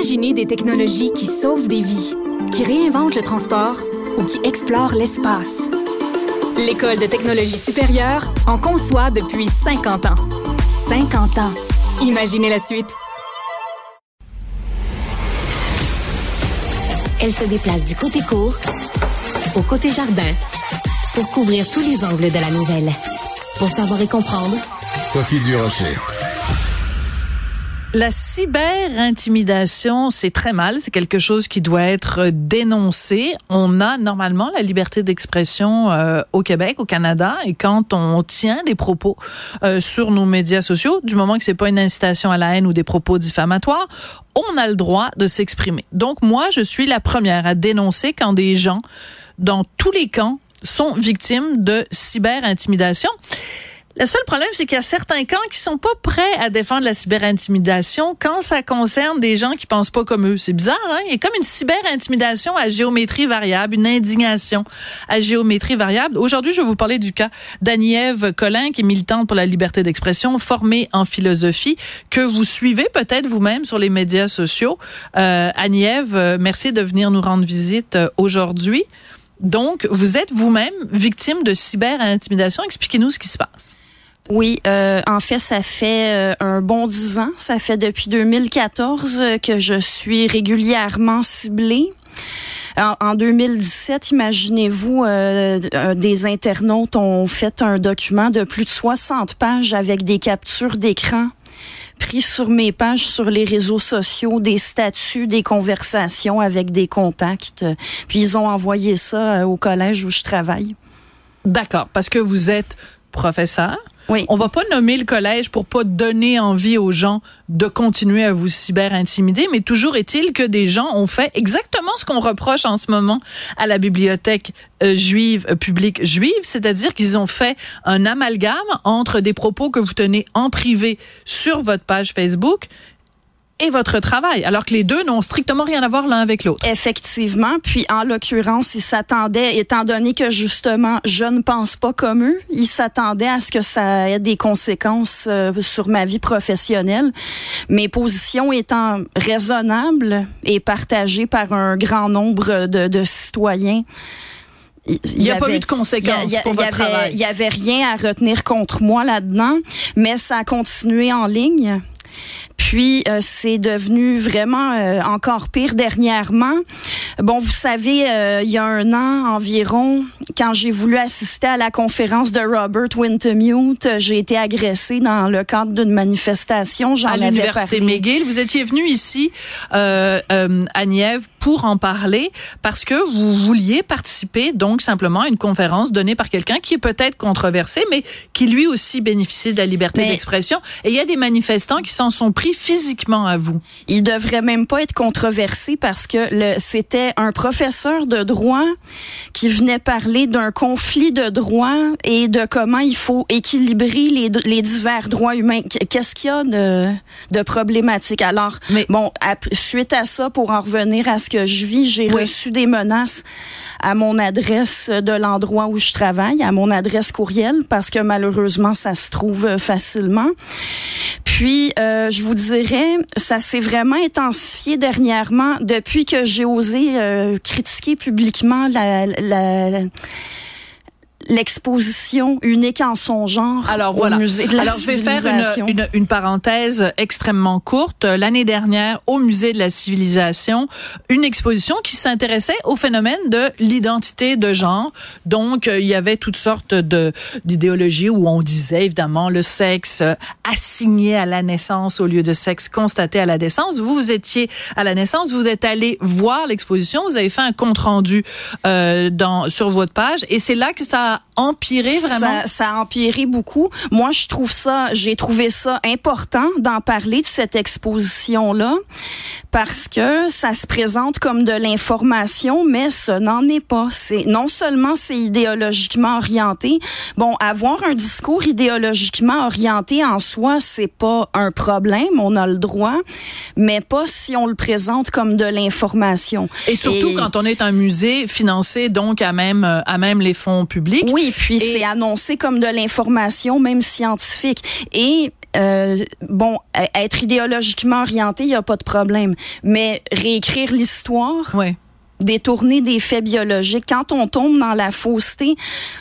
Imaginez des technologies qui sauvent des vies, qui réinventent le transport ou qui explorent l'espace. L'École de technologie supérieure en conçoit depuis 50 ans. 50 ans. Imaginez la suite. Elle se déplace du côté court au côté jardin pour couvrir tous les angles de la nouvelle. Pour savoir et comprendre, Sophie Durocher. La cyberintimidation, c'est très mal. C'est quelque chose qui doit être dénoncé. On a normalement la liberté d'expression euh, au Québec, au Canada, et quand on tient des propos euh, sur nos médias sociaux, du moment que c'est pas une incitation à la haine ou des propos diffamatoires, on a le droit de s'exprimer. Donc moi, je suis la première à dénoncer quand des gens dans tous les camps sont victimes de cyberintimidation. Le seul problème, c'est qu'il y a certains camps qui sont pas prêts à défendre la cyberintimidation quand ça concerne des gens qui pensent pas comme eux. C'est bizarre, hein? Il y a comme une cyberintimidation à géométrie variable, une indignation à géométrie variable. Aujourd'hui, je vais vous parler du cas d'Annie-Ève Collin, qui est militante pour la liberté d'expression, formée en philosophie, que vous suivez peut-être vous-même sur les médias sociaux. Euh, euh, merci de venir nous rendre visite euh, aujourd'hui. Donc, vous êtes vous-même victime de cyberintimidation. Expliquez-nous ce qui se passe. Oui, euh, en fait, ça fait euh, un bon dix ans. Ça fait depuis 2014 que je suis régulièrement ciblée. En, en 2017, imaginez-vous, euh, euh, des internautes ont fait un document de plus de 60 pages avec des captures d'écran pris sur mes pages sur les réseaux sociaux, des statuts, des conversations avec des contacts. Puis ils ont envoyé ça euh, au collège où je travaille. D'accord, parce que vous êtes professeur. Oui. On va pas nommer le collège pour pas donner envie aux gens de continuer à vous cyber-intimider, mais toujours est-il que des gens ont fait exactement ce qu'on reproche en ce moment à la bibliothèque euh, juive, euh, publique juive, c'est-à-dire qu'ils ont fait un amalgame entre des propos que vous tenez en privé sur votre page Facebook et votre travail, alors que les deux n'ont strictement rien à voir l'un avec l'autre. Effectivement. Puis, en l'occurrence, ils s'attendaient, étant donné que justement, je ne pense pas comme eux, ils s'attendaient à ce que ça ait des conséquences euh, sur ma vie professionnelle. Mes positions étant raisonnables et partagées par un grand nombre de, de citoyens. Il n'y a pas eu de conséquences y a- pour y votre avait- travail. Il y avait rien à retenir contre moi là-dedans, mais ça a continué en ligne. Puis euh, c'est devenu vraiment euh, encore pire dernièrement. Bon, vous savez, euh, il y a un an environ, quand j'ai voulu assister à la conférence de Robert Wintermute, j'ai été agressée dans le cadre d'une manifestation. J'en à l'université. McGill. Vous étiez venu ici euh, euh, à Nièvre pour en parler parce que vous vouliez participer donc simplement à une conférence donnée par quelqu'un qui est peut-être controversé, mais qui lui aussi bénéficie de la liberté d'expression. Et il y a des manifestants qui s'en sont pris physiquement à vous. Il devrait même pas être controversé parce que c'était un professeur de droit qui venait parler d'un conflit de droit et de comment il faut équilibrer les, les divers droits humains. Qu- Qu'est-ce qu'il y a de, de problématique? Alors, Mais- bon, suite à ça, pour en revenir à ce que je vis, j'ai Oui. reçu des menaces à mon adresse de l'endroit où je travaille, à mon adresse courriel, parce que malheureusement, ça se trouve euh, facilement. Puis, euh, je vous dirais, ça s'est vraiment intensifié dernièrement depuis que j'ai osé euh, critiquer publiquement la, la- l'exposition unique en son genre Alors au voilà. musée de la Alors je vais faire civilisation. une, une, une parenthèse extrêmement courte. L'année dernière, au musée de la civilisation, une exposition qui s'intéressait au phénomène de l'identité de genre. Donc euh, il y avait toutes sortes de d'idéologies où on disait évidemment le sexe euh, assigné à la naissance au lieu de sexe constaté à la naissance. Vous vous étiez à la naissance, vous êtes allé voir l'exposition, vous avez fait un compte rendu euh, dans sur votre page et c'est là que ça a empiré vraiment? Ça, ça a empiré beaucoup. Moi, je trouve ça, j'ai trouvé ça important d'en parler de cette exposition-là parce que ça se présente comme de l'information, mais ce n'en est pas. C'est non seulement c'est idéologiquement orienté. Bon, avoir un discours idéologiquement orienté en soi, c'est pas un problème, on a le droit, mais pas si on le présente comme de l'information. Et surtout Et- quand on est un musée financé donc à même à même les fonds publics. Oui, puis Et- c'est annoncé comme de l'information, même scientifique. Et euh, bon, être idéologiquement orienté, il n'y a pas de problème. Mais réécrire l'histoire, ouais détourner des faits biologiques. Quand on tombe dans la fausseté,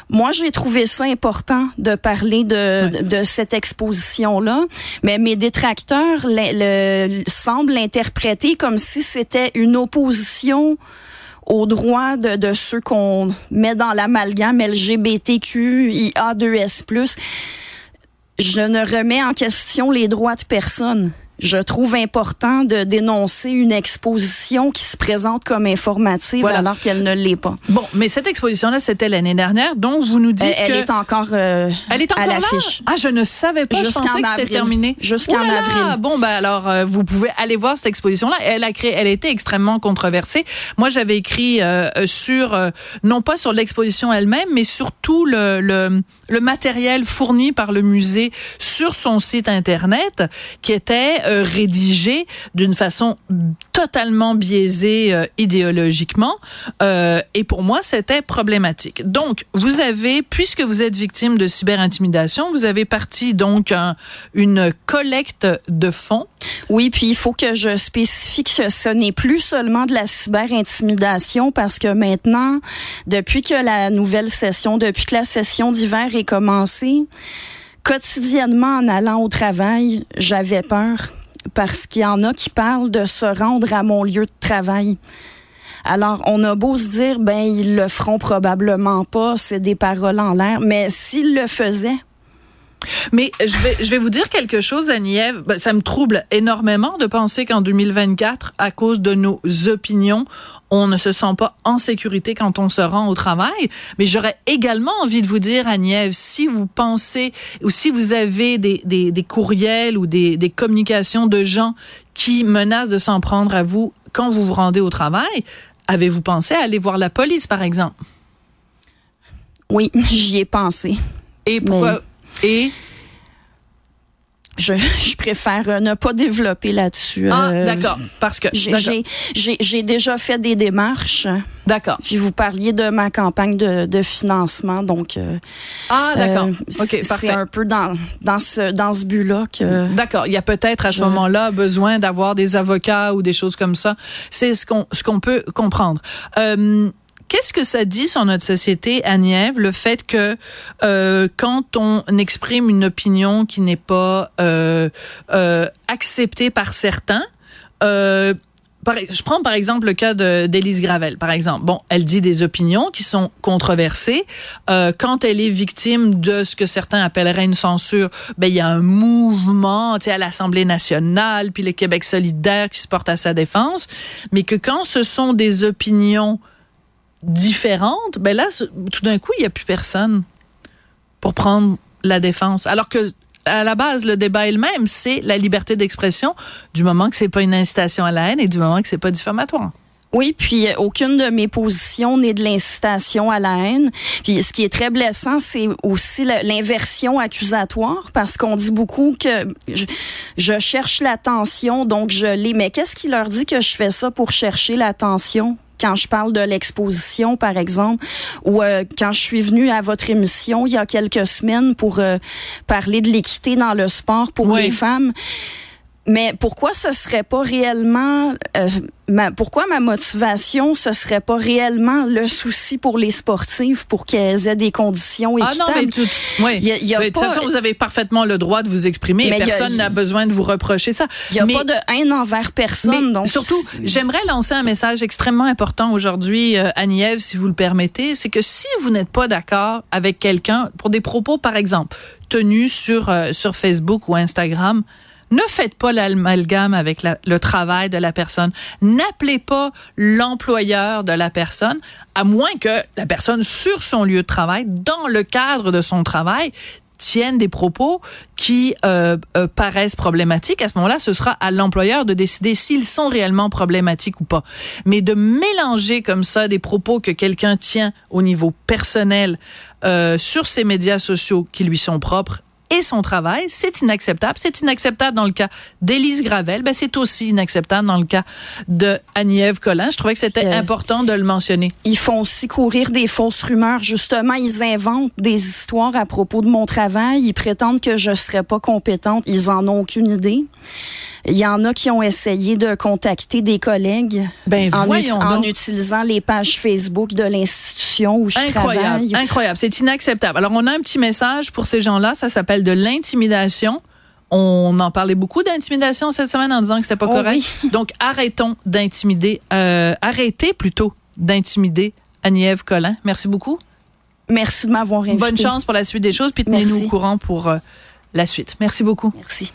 moi j'ai trouvé ça important de parler de, de cette exposition-là, mais mes détracteurs le, semblent l'interpréter comme si c'était une opposition aux droits de, de ceux qu'on met dans l'amalgame LGBTQ, IA2S+. Je ne remets en question les droits de personne je trouve important de dénoncer une exposition qui se présente comme informative alors qu'elle ne l'est pas. Bon, mais cette exposition-là, c'était l'année dernière, donc vous nous dites elle, elle est encore, euh, elle est encore à l'affiche. Ah, je ne savais pas. Je pensais que c'était terminé. Jusqu'en avril. Bon, ben alors, euh, vous pouvez aller voir cette exposition-là. Elle a créé, elle a été extrêmement controversée. Moi, j'avais écrit euh, sur, euh, non pas sur l'exposition elle-même, mais surtout le, le, le matériel fourni par le musée sur son site internet, qui était euh, rédigé d'une façon totalement biaisée euh, idéologiquement. Euh, et pour moi, c'était problématique. Donc, vous avez, puisque vous êtes victime de cyberintimidation, vous avez parti donc une collecte de fonds. Oui, puis il faut que je spécifie que ce n'est plus seulement de la cyberintimidation parce que maintenant, depuis que la nouvelle session, depuis que la session d'hiver est commencée, quotidiennement en allant au travail, j'avais peur parce qu'il y en a qui parlent de se rendre à mon lieu de travail. Alors, on a beau se dire, ben, ils le feront probablement pas, c'est des paroles en l'air, mais s'ils le faisaient, mais je vais, je vais vous dire quelque chose, Annie-Ève. Ben, ça me trouble énormément de penser qu'en 2024, à cause de nos opinions, on ne se sent pas en sécurité quand on se rend au travail. Mais j'aurais également envie de vous dire, Annie-Ève, si vous pensez ou si vous avez des, des, des courriels ou des, des communications de gens qui menacent de s'en prendre à vous quand vous vous rendez au travail, avez-vous pensé à aller voir la police, par exemple? Oui, j'y ai pensé. Et pourquoi? Et? Je, je, préfère euh, ne pas développer là-dessus. Ah, euh, d'accord. Parce que j'ai déjà fait des démarches. D'accord. Puis vous parliez de ma campagne de, de financement, donc. Euh, ah, d'accord. ok, parfait. C'est un peu dans dans ce dans ce but-là que. D'accord. Il y a peut-être à ce moment-là besoin d'avoir des avocats ou des choses comme ça. C'est ce qu'on ce qu'on peut comprendre. Euh, Qu'est-ce que ça dit sur notre société, Agnève, le fait que euh, quand on exprime une opinion qui n'est pas euh, euh, acceptée par certains, euh, je prends par exemple le cas d'Élise Gravel, par exemple. Bon, elle dit des opinions qui sont controversées. Euh, quand elle est victime de ce que certains appelleraient une censure, ben il y a un mouvement, tu sais, à l'Assemblée nationale, puis le Québec solidaire qui se porte à sa défense. Mais que quand ce sont des opinions différentes, ben là, tout d'un coup, il n'y a plus personne pour prendre la défense. Alors que à la base, le débat est le même, c'est la liberté d'expression, du moment que c'est pas une incitation à la haine et du moment que c'est pas diffamatoire. Oui, puis euh, aucune de mes positions n'est de l'incitation à la haine. Puis ce qui est très blessant, c'est aussi l'inversion accusatoire, parce qu'on dit beaucoup que je, je cherche l'attention, donc je l'ai. Mais qu'est-ce qui leur dit que je fais ça pour chercher l'attention? Quand je parle de l'exposition, par exemple, ou euh, quand je suis venue à votre émission il y a quelques semaines pour euh, parler de l'équité dans le sport pour les femmes. Mais pourquoi ce serait pas réellement euh, ma, pourquoi ma motivation ce serait pas réellement le souci pour les sportifs pour qu'elles aient des conditions équitables Ah non mais tout, oui. de toute façon vous avez parfaitement le droit de vous exprimer mais personne n'a besoin de vous reprocher ça. Il y a pas de haine envers personne donc surtout j'aimerais lancer un message extrêmement important aujourd'hui euh, Annie-Ève si vous le permettez, c'est que si vous n'êtes pas d'accord avec quelqu'un pour des propos par exemple tenus sur euh, sur Facebook ou Instagram ne faites pas l'amalgame avec le travail de la personne. N'appelez pas l'employeur de la personne, à moins que la personne sur son lieu de travail, dans le cadre de son travail, tienne des propos qui euh, euh, paraissent problématiques, à ce moment-là, ce sera à l'employeur de décider s'ils sont réellement problématiques ou pas. Mais de mélanger comme ça des propos que quelqu'un tient au niveau personnel euh, sur ses médias sociaux qui lui sont propres et son travail. C'est inacceptable. C'est inacceptable dans le cas d'Élise Gravel. Ben, c'est aussi inacceptable dans le cas de Annie-Ève Collin. Je trouvais que c'était important de le mentionner. Ils font aussi courir des fausses rumeurs. Justement, ils inventent des histoires à propos de mon travail. Ils prétendent que je serais pas compétente. Ils en ont aucune idée. Il y en a qui ont essayé de contacter des collègues ben, en, en utilisant les pages Facebook de l'institution où je incroyable, travaille. Incroyable, c'est inacceptable. Alors on a un petit message pour ces gens-là, ça s'appelle de l'intimidation. On en parlait beaucoup d'intimidation cette semaine en disant que c'était pas Oh correct. Donc arrêtons d'intimider, euh, arrêtez plutôt d'intimider Annie-Ève Collin. Merci beaucoup. Merci de m'avoir invité. Bonne chance pour la suite des choses, puis tenez-nous au courant pour euh, la suite. Merci beaucoup. Merci.